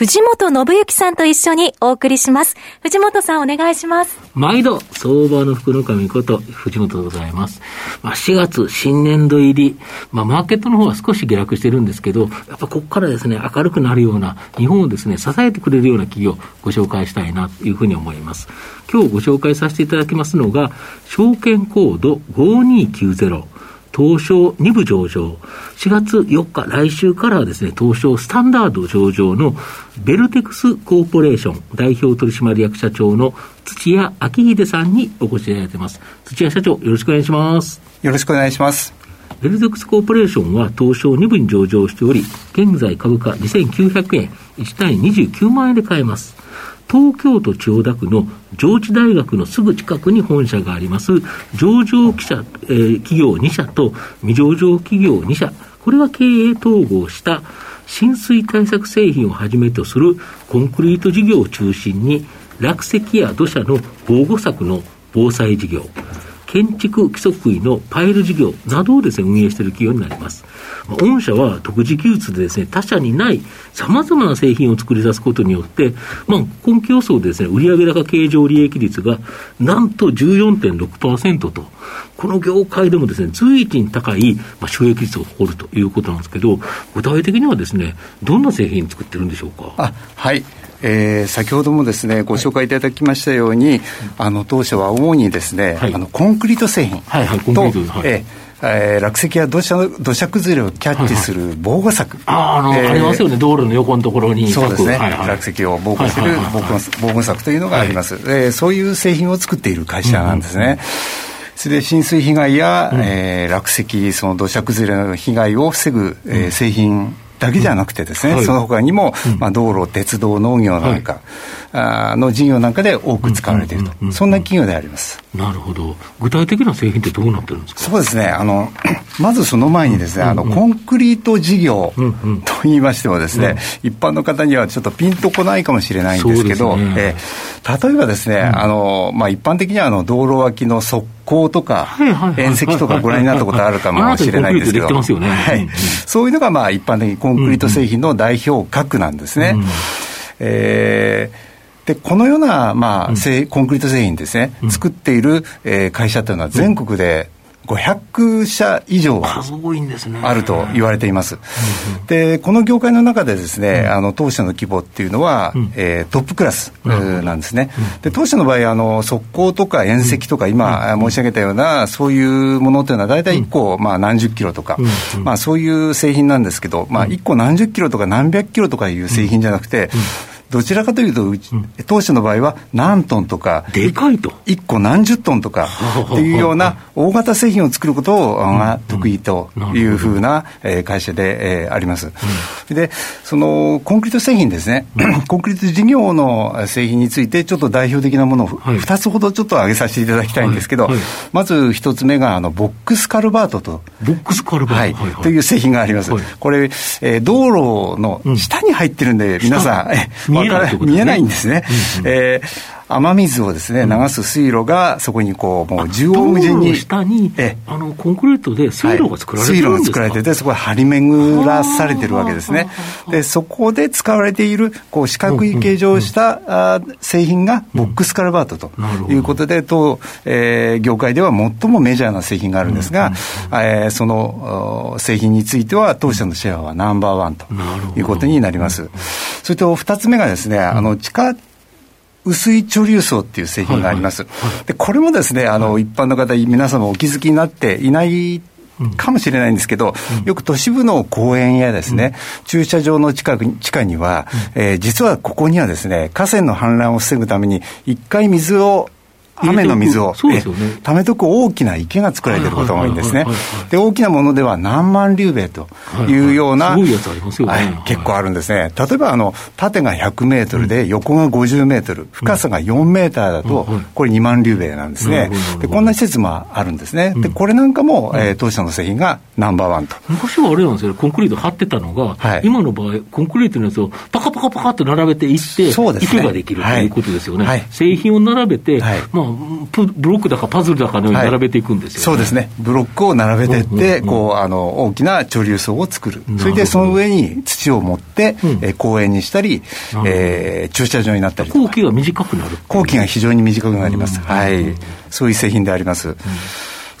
藤本信之さんと一緒にお送りします。藤本さんお願いします。毎度、相場の福の神こと藤本でございます。まあ、4月、新年度入り、まあ、マーケットの方は少し下落してるんですけど、やっぱここからですね、明るくなるような、日本をですね、支えてくれるような企業、ご紹介したいなというふうに思います。今日ご紹介させていただきますのが、証券コード5290。東証2部上場、4月4日、来週からはですね、東証スタンダード上場のベルテクスコーポレーション代表取締役社長の土屋昭秀さんにお越しいただいています。土屋社長、よろしくお願いします。よろしくお願いします。ベルテクスコーポレーションは東証2部に上場しており、現在株価2900円、1単位29万円で買えます。東京都千代田区の上智大学のすぐ近くに本社があります、上場記者、えー、企業2社と未上場企業2社、これは経営統合した浸水対策製品をはじめとするコンクリート事業を中心に、落石や土砂の防護策の防災事業、建築規則医のパイル事業などをですね、運営している企業になります。まあ、御社は独自技術でですね、他社にない様々な製品を作り出すことによって、まあ、今期予想でですね、売上高経常利益率がなんと14.6%と、この業界でもですね、随一に高い、まあ、収益率を誇るということなんですけど、具体的にはですね、どんな製品作ってるんでしょうか？あはい。えー、先ほどもですねご紹介いただきましたように、はい、あの当社は主にですね、はい、あのコンクリート製品と、はいはい、えーえー、落石や土砂土砂崩れをキャッチする防護柵、はいはい、あえー、ありますよね、道路の横のところに、そうですね、はいはい、落石を防護する防護策というのがあります、はい、えー、そういう製品を作っている会社なんですね。うん。うんそれで浸水被害や、うん、えー、落石、その土砂崩れの被害を防ぐ、えー、製品だけじゃなくてですね、はい、その他にも、まあ、道路、鉄道、農業なんか、はい、の事業なんかで多く使われていると、そんな企業であります。なるほど。具体的な製品ってどうなってるんですか？そうですね。あの、まずその前にですね、あの、コンクリート事業と言いましてもですね、一般の方にはちょっとピンとこないかもしれないんですけど、ね、え例えばですね、あの、まあ、一般的にはあの道路脇の側溝とか、縁石とかご覧になったことあるかもしれないんですけど、はい、そういうのがまあ一般的にコンクリート製品の代表格なんですね。えーでこのような、まあ、うん、コンクリート製品ですね、うん、作っている、えー、会社というのは全国で500社以上あると言われています。で、この業界の中でですね、あの、当社の規模っていうのは、えー、トップクラスなんですね。で、当社の場合、あの、側溝とか縁石とか、今申し上げたような、そういうものっていうのは、大体1個、まあ、何十キロとか、まあ、そういう製品なんですけど、まあ、1個何十キロとか何百キロとかいう製品じゃなくて、どちらかというと、うち、当社の場合は何トンとか、でかいと。1個何十トンとか っていうような大型製品を作ることが得意というふうな会社であります。で、そのコンクリート製品ですね、コンクリート事業の製品について、ちょっと代表的なものを2つほどちょっと挙げさせていただきたいんですけど、まず1つ目があのボックスカルバートと。ボックスカルバート、はい。という製品があります。これ、えー、道路の下に入ってるんで、皆さん、見えない、見えないんですね。うんうん、えー雨水をですね、流す水路がそこにこう、もう縦横無尽に。下に、えあの、コンクリートで水路が作られてるんですか、はい、水路が作られてて、そこは張り巡らされてるわけですね。で、そこで使われている、こう、四角い形状をした、あ製品がボックスカルバートということで、当、えー、業界では最もメジャーな製品があるんですが、えー、その製品については、当社のシェアはナンバーワンということになります。それと二つ目がですね、あの、地下薄い貯留層っていう製品があります。で、これもですね、あの、一般の方、皆様お気づきになっていないかもしれないんですけど、よく都市部の公園やですね、駐車場の近く地下には、えー、実はここにはですね、河川の氾濫を防ぐために、一回水を雨の水を、そうですよね、溜めとく大きな池が作られていることが多いんですね。で、大きなものでは何万竜米というような、はい結構あるんですね。例えば、あの、縦が100メートルで横が50メートル、深さが4メーターだと、これ2万竜米なんですね。で、こんな施設もあるんですね。で、これなんかも、えー、当社の製品がナンバーワンと。昔はあれなんですよ、コンクリート張ってたのが、はい、今の場合、コンクリートのやつをパカパカパカって並べていって、そうですね、池ができるということですよね。はい、製品を並べて、はい、まあ、ブロックだかパズルだかのように並べていくんですよ、ね、そうですね。ブロックを並べていって、こう、あの、大きな貯留層を作る。それでその上に土を持って、うん、えー、公園にしたり、えー、駐車場になったり後期が短くなる後期が非常に短くなります。はい。そういう製品であります。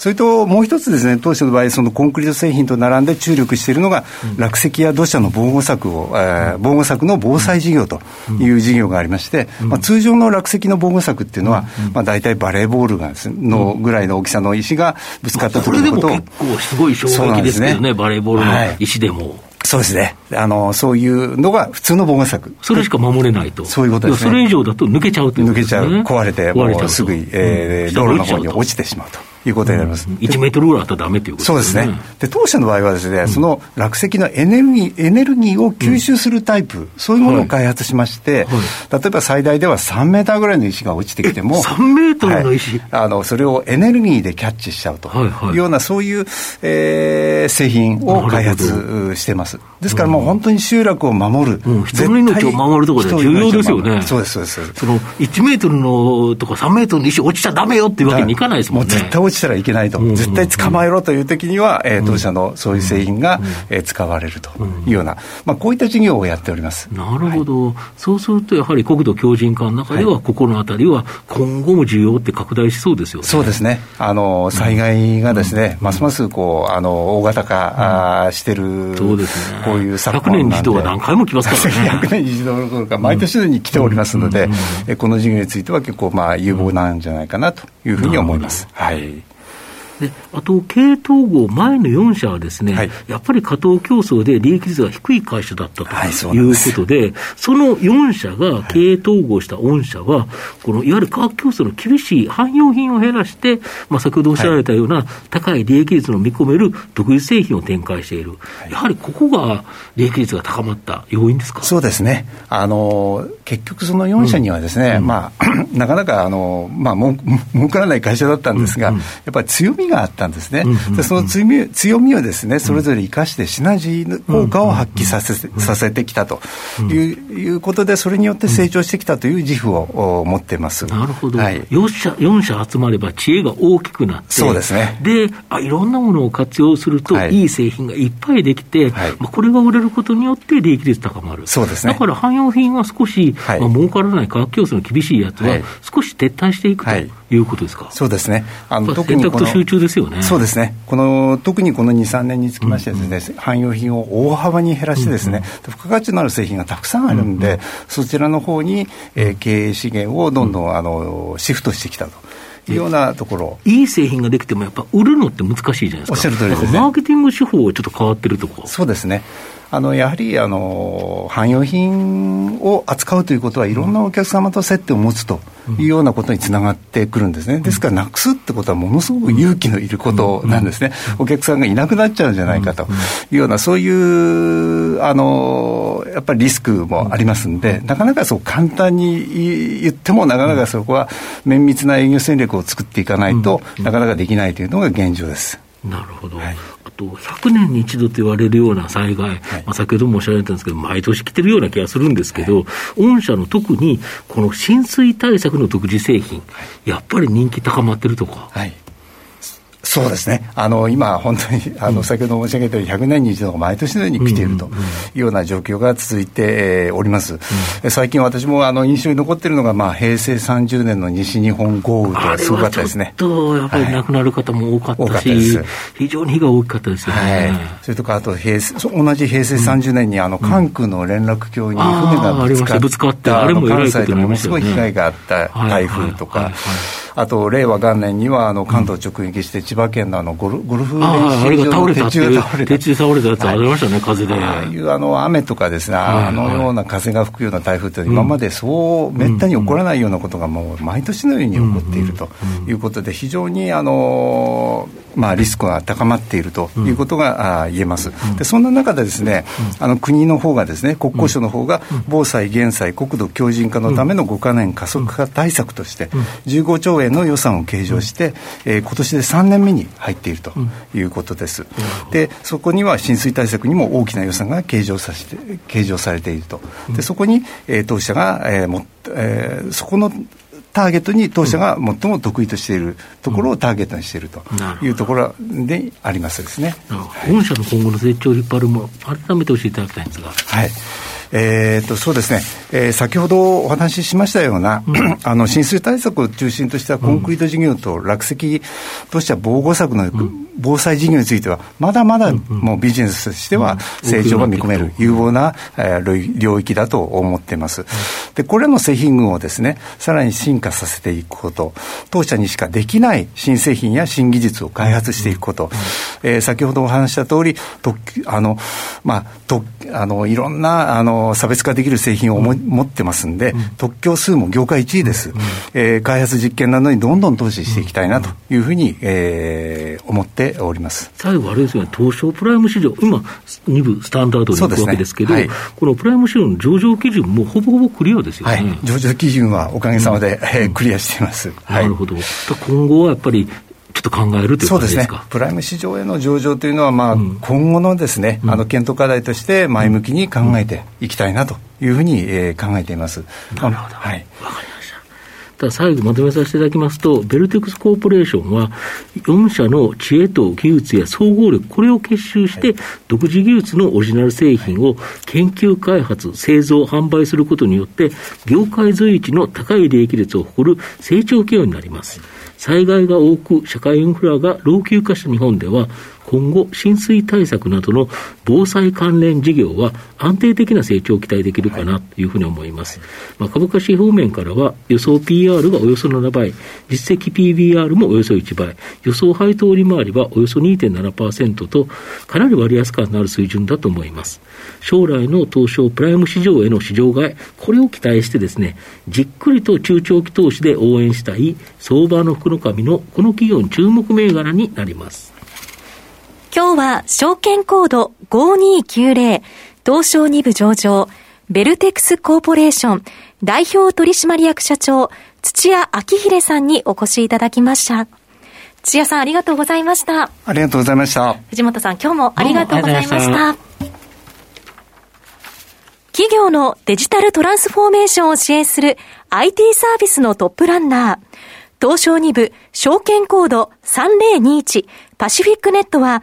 うんそれともう一つですね、当社の場合、そのコンクリート製品と並んで注力しているのが、落石や土砂の防護策を、えー、防護策の防災事業という事業がありまして、まあ、通常の落石の防護策っていうのは、まあ、大体バレーボールがのぐらいの大きさの石がぶつかった時のことを、結構すごい衝撃ですけどね、バレーボールの石でも。そうですね。あの、そういうのが普通の防護策。それしか守れないと。そういうことですね。それ以上だと抜けちゃうということですね。抜けちゃう。壊れて、もうすぐ、えー、道路の方に落ちてしまうと。いうことになります。1メートルぐらいあったらダメということですね。そうですね。で、当社の場合はですね、その落石のエネルギー、エネルギーを吸収するタイプ、そういうものを開発しまして、例えば最大では3メーターぐらいの石が落ちてきても、3メートルの石、あの、それをエネルギーでキャッチしちゃうというような、そういう、えー、製品を開発してます。ですからもう本当に集落を守る。人の命を守るところで重要ですよね。そうです、そうです。その1メートルのとか3メートルの石落ちちゃだめよっていうわけにいかないですもんね。もう絶対落ちたらいけないと。絶対捕まえろという時には、えー、当社のそういう製品が、えー、使われるというような、まあ、こういった事業をやっております。なるほど、はい、そうすると、やはり国土強靭化の中では、ここのあたりは今後も需要って拡大しそうですよね。そうですね。あの災害がですね、ますますこうあの大型化、うしてる、そうですね、こういう昨100 年に一度は何回も来ますからね。100年に一度どころか、毎年のように来ておりますので、この事業については結構、まあ、有望なんじゃないかなというふうに思います。はいであと、経統合前の4社はですね、はい、やっぱり過当競争で利益率が低い会社だったということで、はい、その4社が経営統合した御社は、このいわゆる価格競争の厳しい汎用品を減らして、まあ、先ほどおっしゃられたような高い利益率の見込める独自製品を展開している、やはりここが利益率が高まった要因ですか？そうですね、あの結局、その4社にはですね、うん、まあ、なかなかあの、まあ、も儲からない会社だったんですが、うんうん、やっぱり強みがあったんですね、でその強み強みをですねそれぞれ生かしてシナジー効果を発揮させさせてきたといういうことで、それによって成長してきたという自負を持っています。なるほど、はい、4, 社4社集まれば知恵が大きくなって、そうですね。であいろんなものを活用すると、はい、いい製品がいっぱいできて、はい、まあ、これが売れることによって利益率高まる、そうですね、だから汎用品は少し、はい、まあ儲からない価格競争の厳しいやつは、少し撤退していくと。いうことですか？そうですね、あの特にこの集中ですよね。そうですね、この特にこの2、3年につきましてですね、うん。うん、汎用品を大幅に減らしてですね、うんうん、付加価値のある製品がたくさんあるんで、うんうん、そちらの方に、えー、経営資源をどんどんあのシフトしてきたと。いうようなところ。いい製品ができても、やっぱ売るのって難しいじゃないですか、おっしゃる通りです、ね、マーケティング手法はちょっと変わってるとこ。そうですね、あのやはりあの汎用品を扱うということはいろんなお客様と接点を持つというようなことにつながってくるんですね。ですからなくすってことはものすごく勇気のいることなんですね。お客さんがいなくなっちゃうんじゃないかというようなそういうあのやっぱりリスクもありますんで、なかなかそう簡単に言ってもなかなかそこは綿密な営業戦略を作っていかないとなかなかできないというのが現状です。なるほど、はい、あと100年に一度と言われるような災害、はい、まあ、先ほどもおっしゃられたんですけど、毎年来てるような気がするんですけど、はい、御社の特にこの浸水対策の独自製品、やっぱり人気高まってるとか。はいそうですね、あの今、本当にあの先ほど申し上げたように、100年に一度が毎年のように来ているというような状況が続いております。最近、私もあの印象に残っているのが、まあ、平成30年の西日本豪雨とすごかったですね。とやっぱり亡くなる方も多かったし、はい、非常に被が大きかったですよね。はい、それとか、あと平成同じ平成30年にあの関空の連絡橋に船がぶつかった、ぶつかって、あれも関西でものすごい被害があった台風とか。あと令和元年にはあの関東直撃して千葉県のあのゴルゴルフ練習場の鉄柱が倒れた鉄倒れた。やつありましたね、はい、風で。ああいうあの雨とかですね、あのような風が吹くような台風って今までそうめったに起こらないようなことがもう毎年のように起こっているということで非常にあのまあリスクが高まっているということが言えます。でそんな中でですね、あの国の方がですね国交省の方が防災減災国土強靭化のための5か年加速化対策として15兆円の予算を計上して、えー、今年で3年目に入っているということです。でそこには浸水対策にも大きな予算が計上させて計上されていると。でそこに、えー、当社が、えーもえー、そこのターゲットに当社が最も得意としているところをターゲットにしているというところでありますですね。本社の今後の成長を引っ張るも改めて教えていただきたいんですが。はい。えー、とそうですね、えー、先ほどお話ししましたような、うん、あの浸水対策を中心としたコンクリート事業と落石とした防護策の、うん。防災事業については、まだまだもうビジネスとしては成長が見込める有望な、え領域だと思っています。で、これらの製品群をですね、さらに進化させていくこと、当社にしかできない新製品や新技術を開発していくこと、えー、先ほどお話した通り、とあの、まあ、とあのいろんなあの差別化できる製品をも、持ってますんで、特許数も業界1位です、えー、開発実験などにどんどん投資していきたいなというふうに、えー、思っております。最後、あれですね、東証プライム市場、今、2部スタンダードに行くわけですけど、ね。はい、このプライム市場の上場基準もほぼほぼクリアですよね、はい、上場基準はおかげさまで、うん、クリアしています、なるほど、今後はやっぱりちょっと考えるというそうですね、プライム市場への上場というのは、まあ、うん、今後のですね、あの検討課題として前向きに考えていきたいなというふうに、えー、考えています。なるほど、はい。た。だ最後まとめさせていただきますと、ベルテックスコーポレーションは、4社の知恵と技術や総合力、これを結集して、独自技術のオリジナル製品を研究開発、製造、販売することによって、業界随一の高い利益率を誇る成長企業になります。災害が多く、社会インフラが老朽化した日本では、今後、浸水対策などの防災関連事業は安定的な成長を期待できるかなというふうに思います。まあ、株価指標面からは、予想 PR がおよそ7倍、実績 PBR もおよそ1倍、予想配当利回りはおよそ2.7%と、かなり割安感のある水準だと思います。将来の東証プライム市場への市場買い、これを期待してですね、じっくりと中長期投資で応援したい相場の福の神のこの企業に注目銘柄になります。今日は証券コード5290東証2部上場ベルテックスコーポレーション代表取締役社長土屋明秀さんにお越しいただきました。土屋さんありがとうございました。ありがとうございました。藤本さん今日もありがとうございました。企業のデジタルトランスフォーメーションを支援する IT サービスのトップランナー、東証2部証券コード3021パシフィックネットは、